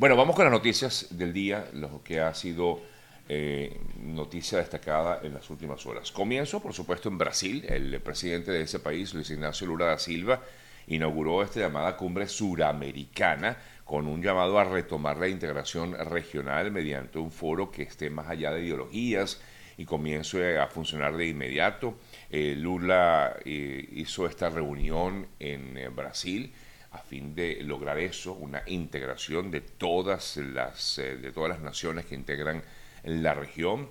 Bueno, vamos con las noticias del día, lo que ha sido eh, noticia destacada en las últimas horas. Comienzo, por supuesto, en Brasil. El presidente de ese país, Luis Ignacio Lula da Silva, inauguró esta llamada cumbre suramericana con un llamado a retomar la integración regional mediante un foro que esté más allá de ideologías y comience a funcionar de inmediato. Eh, Lula eh, hizo esta reunión en Brasil a fin de lograr eso, una integración de todas las, eh, de todas las naciones que integran la región.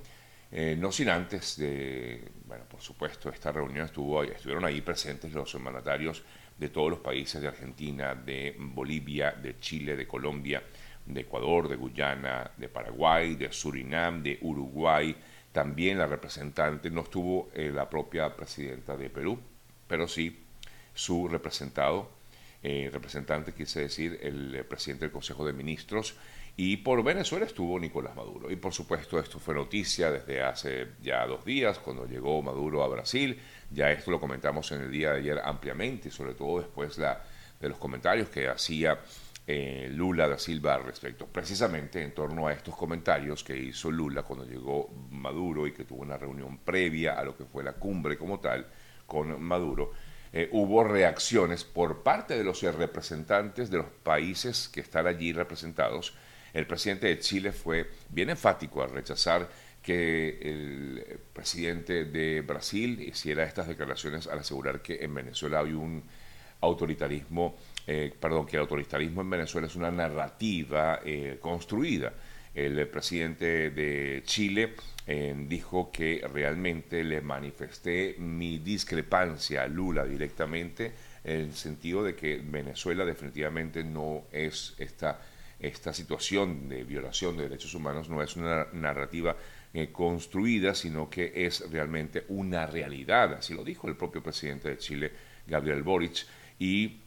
Eh, no sin antes de, bueno, por supuesto, esta reunión estuvo, estuvieron ahí presentes los mandatarios de todos los países de Argentina, de Bolivia, de Chile, de Colombia, de Ecuador, de Guyana, de Paraguay, de Surinam, de Uruguay. También la representante, no estuvo eh, la propia presidenta de Perú, pero sí su representado eh, representante, quise decir, el eh, presidente del Consejo de Ministros, y por Venezuela estuvo Nicolás Maduro. Y por supuesto esto fue noticia desde hace ya dos días, cuando llegó Maduro a Brasil. Ya esto lo comentamos en el día de ayer ampliamente, y sobre todo después la, de los comentarios que hacía eh, Lula da Silva al respecto. Precisamente en torno a estos comentarios que hizo Lula cuando llegó Maduro y que tuvo una reunión previa a lo que fue la cumbre como tal con Maduro eh, hubo reacciones por parte de los representantes de los países que están allí representados. El presidente de Chile fue bien enfático al rechazar que el presidente de Brasil hiciera estas declaraciones al asegurar que en Venezuela hay un autoritarismo, eh, perdón, que el autoritarismo en Venezuela es una narrativa eh, construida. El presidente de Chile dijo que realmente le manifesté mi discrepancia a Lula directamente en el sentido de que Venezuela definitivamente no es esta, esta situación de violación de derechos humanos, no es una narrativa eh, construida, sino que es realmente una realidad. Así lo dijo el propio presidente de Chile, Gabriel Boric, y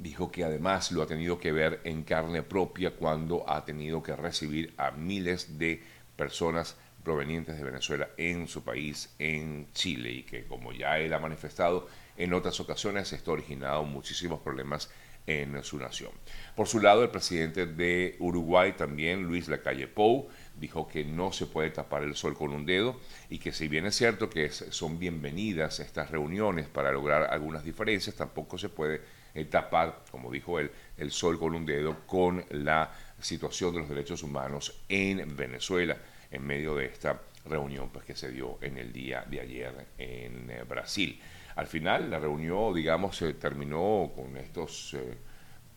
dijo que además lo ha tenido que ver en carne propia cuando ha tenido que recibir a miles de personas provenientes de Venezuela en su país, en Chile, y que como ya él ha manifestado en otras ocasiones, esto ha originado muchísimos problemas en su nación. Por su lado, el presidente de Uruguay también, Luis Lacalle Pou, dijo que no se puede tapar el sol con un dedo y que si bien es cierto que son bienvenidas estas reuniones para lograr algunas diferencias, tampoco se puede tapar, como dijo él, el sol con un dedo con la situación de los derechos humanos en Venezuela en medio de esta reunión pues, que se dio en el día de ayer en eh, Brasil. Al final la reunión, digamos, se terminó con estos, eh,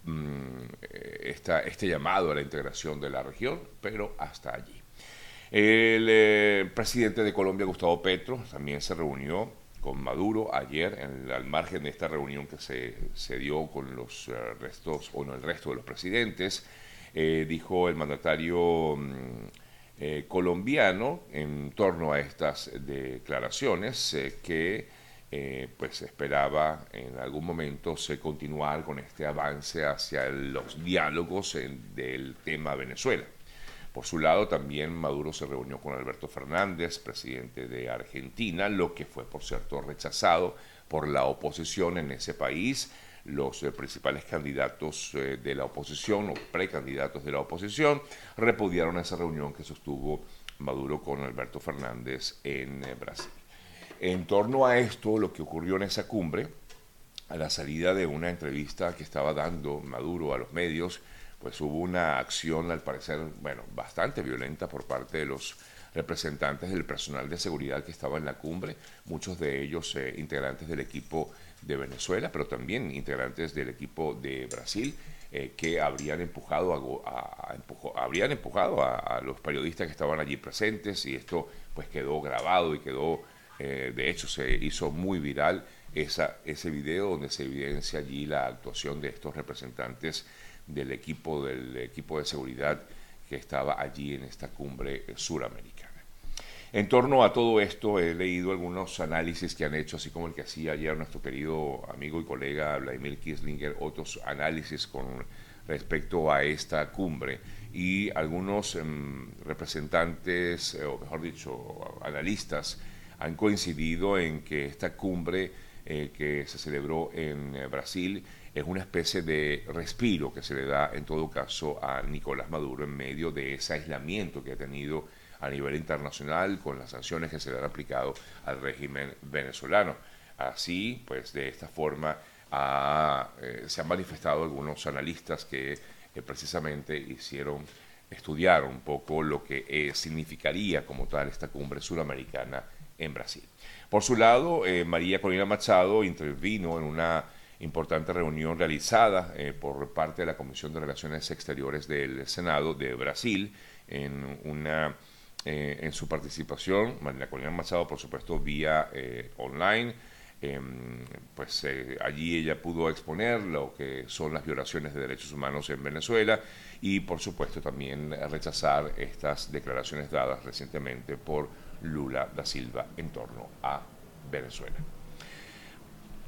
mm, este llamado a la integración de la región, pero hasta allí. El eh, presidente de Colombia, Gustavo Petro, también se reunió con Maduro ayer, en, al margen de esta reunión que se, se dio con los restos, o no, el resto de los presidentes. dijo el mandatario mm, eh, colombiano en torno a estas declaraciones eh, que eh, pues esperaba en algún momento se continuar con este avance hacia los diálogos del tema Venezuela. Por su lado, también Maduro se reunió con Alberto Fernández, presidente de Argentina, lo que fue, por cierto, rechazado por la oposición en ese país los eh, principales candidatos eh, de la oposición o precandidatos de la oposición repudiaron esa reunión que sostuvo Maduro con Alberto Fernández en eh, Brasil. En torno a esto, lo que ocurrió en esa cumbre, a la salida de una entrevista que estaba dando Maduro a los medios, pues hubo una acción, al parecer, bueno, bastante violenta por parte de los representantes del personal de seguridad que estaba en la cumbre, muchos de ellos integrantes del equipo de Venezuela, pero también integrantes del equipo de Brasil, eh, que habrían empujado, a, habrían empujado a, los periodistas que estaban allí presentes y esto pues quedó grabado y quedó, eh, de hecho se hizo muy viral esa, ese video donde se evidencia allí la actuación de estos representantes del equipo, del equipo de seguridad que estaba allí en esta cumbre suramericana. En torno a todo esto he leído algunos análisis que han hecho, así como el que hacía ayer nuestro querido amigo y colega Vladimir Kislinger, otros análisis con respecto a esta cumbre y algunos em, representantes, eh, o mejor dicho, analistas, han coincidido en que esta cumbre eh, que se celebró en eh, Brasil es una especie de respiro que se le da en todo caso a Nicolás Maduro en medio de ese aislamiento que ha tenido a nivel internacional con las sanciones que se le han aplicado al régimen venezolano. Así, pues de esta forma eh, se han manifestado algunos analistas que eh, precisamente hicieron estudiar un poco lo que eh, significaría como tal esta cumbre suramericana en Brasil. Por su lado, María Corina Machado intervino en una importante reunión realizada por parte de la Comisión de Relaciones Exteriores del Senado de Brasil en una en su participación, María Corina Machado, por supuesto, vía online, Em, pues eh, allí ella pudo exponer lo que son las violaciones de derechos humanos en Venezuela y por supuesto también rechazar estas declaraciones dadas recientemente por Lula da Silva en torno a Venezuela.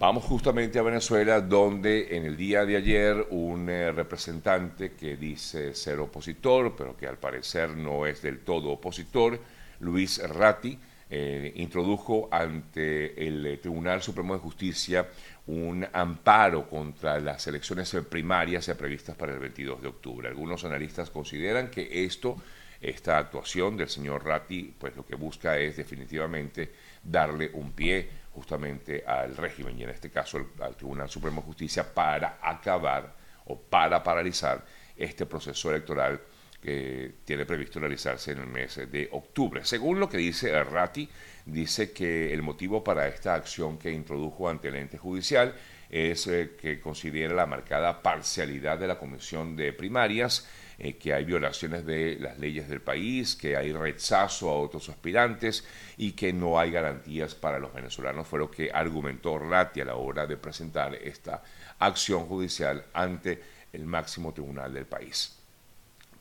Vamos justamente a Venezuela, donde en el día de ayer un eh, representante que dice ser opositor, pero que al parecer no es del todo opositor, Luis Ratti, eh, introdujo ante el eh, Tribunal Supremo de Justicia un amparo contra las elecciones primarias previstas para el 22 de octubre. Algunos analistas consideran que esto, esta actuación del señor Ratti, pues lo que busca es definitivamente darle un pie justamente al régimen y en este caso al Tribunal Supremo de Justicia para acabar o para paralizar este proceso electoral que tiene previsto realizarse en el mes de octubre. Según lo que dice Ratti, dice que el motivo para esta acción que introdujo ante el ente judicial es eh, que considera la marcada parcialidad de la comisión de primarias, eh, que hay violaciones de las leyes del país, que hay rechazo a otros aspirantes y que no hay garantías para los venezolanos. Fue lo que argumentó Ratti a la hora de presentar esta acción judicial ante el máximo tribunal del país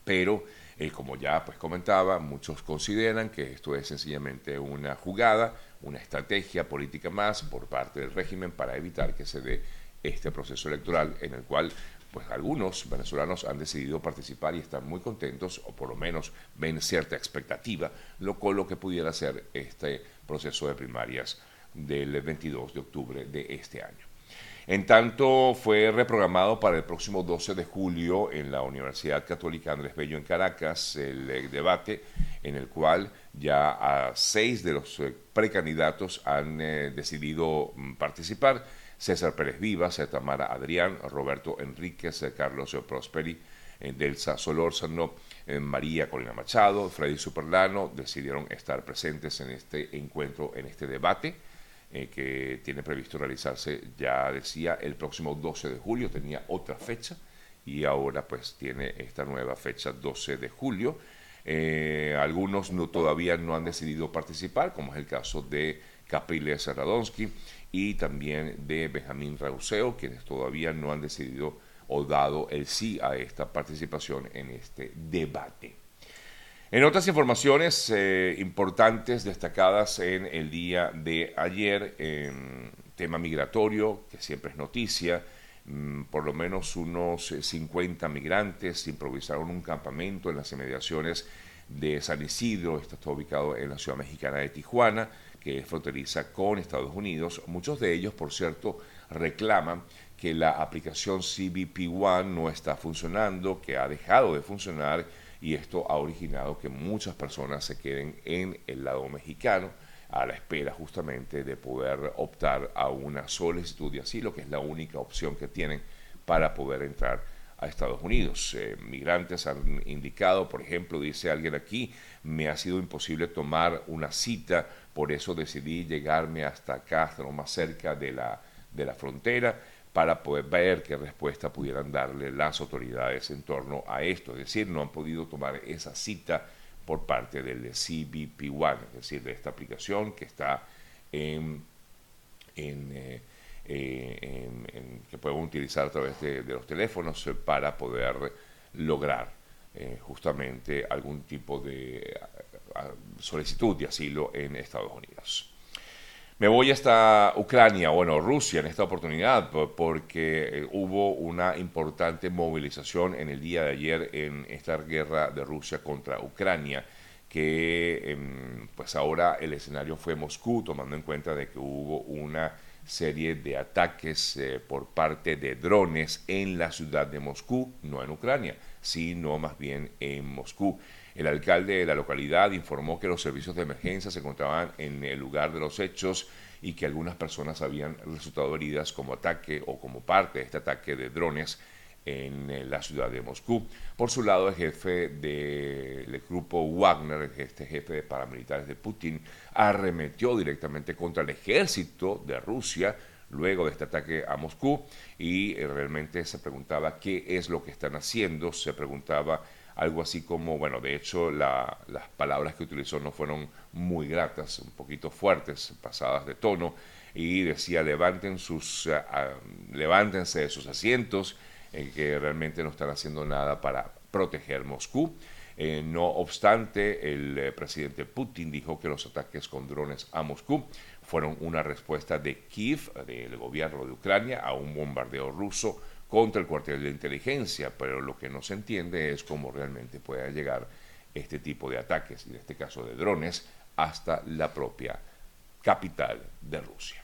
pero eh, como ya pues comentaba, muchos consideran que esto es sencillamente una jugada, una estrategia política más por parte del régimen para evitar que se dé este proceso electoral en el cual pues algunos venezolanos han decidido participar y están muy contentos o por lo menos ven cierta expectativa lo con lo que pudiera ser este proceso de primarias del 22 de octubre de este año. En tanto, fue reprogramado para el próximo 12 de julio en la Universidad Católica Andrés Bello en Caracas el eh, debate en el cual ya seis de los eh, precandidatos han eh, decidido mm, participar. César Pérez Vivas, Tamara Adrián, Roberto Enríquez, Carlos Prosperi, Delsa Solórzano, María Corina Machado, Freddy Superlano decidieron estar presentes en este encuentro, en este debate. Eh, que tiene previsto realizarse, ya decía, el próximo 12 de julio, tenía otra fecha y ahora pues tiene esta nueva fecha 12 de julio. Eh, algunos no, todavía no han decidido participar, como es el caso de Capriles Radonsky y también de Benjamín Rauseo, quienes todavía no han decidido o dado el sí a esta participación en este debate. En otras informaciones eh, importantes destacadas en el día de ayer, tema migratorio, que siempre es noticia, mm, por lo menos unos 50 eh, migrantes improvisaron un campamento en las inmediaciones de San Isidro, esto está ubicado en la ciudad mexicana de Tijuana, que fronteriza con Estados Unidos. Muchos de ellos, por cierto, reclaman que la aplicación CBP One no está funcionando, que ha dejado de funcionar y esto ha originado que muchas personas se queden en el lado mexicano a la espera justamente de poder optar a una solicitud de asilo, que es la única opción que tienen para poder entrar a Estados Unidos. Eh, migrantes han indicado, por ejemplo, dice alguien aquí, me ha sido imposible tomar una cita, por eso decidí llegarme hasta acá, más cerca de la, de la frontera para poder ver qué respuesta pudieran darle las autoridades en torno a esto. Es decir, no han podido tomar esa cita por parte del CBP One, es decir, de esta aplicación que está en, eh, eh, que pueden utilizar a través de, los teléfonos para poder lograr eh, justamente algún tipo de solicitud de asilo en Estados Unidos. Me voy hasta Ucrania, bueno, Rusia en esta oportunidad, porque eh, hubo una importante movilización en el día de ayer en esta guerra de Rusia contra Ucrania, que em, pues ahora el escenario fue Moscú, tomando en cuenta de que hubo una serie de ataques eh, por parte de drones en la ciudad de Moscú, no en Ucrania, sino más bien en Moscú. El alcalde de la localidad informó que los servicios de emergencia se encontraban en el lugar de los hechos y que algunas personas habían resultado heridas como ataque o como parte de este ataque de drones en eh, la ciudad de Moscú. Por su lado, el jefe del grupo Wagner, este jefe de paramilitares de Putin, arremetió directamente contra el ejército de Rusia luego de este ataque a Moscú y eh, realmente se preguntaba qué es lo que están haciendo, se preguntaba algo así como, bueno, de hecho las palabras que utilizó no fueron muy gratas, un poquito fuertes, pasadas de tono, y decía levanten sus, ah, ah, levántense de sus asientos, que realmente no están haciendo nada para proteger Moscú. Eh, no obstante, el eh, presidente Putin dijo que los ataques con drones a Moscú fueron una respuesta de Kiev, del gobierno de Ucrania, a un bombardeo ruso contra el cuartel de inteligencia, pero lo que no se entiende es cómo realmente puede llegar este tipo de ataques, en este caso de drones, hasta la propia capital de Rusia.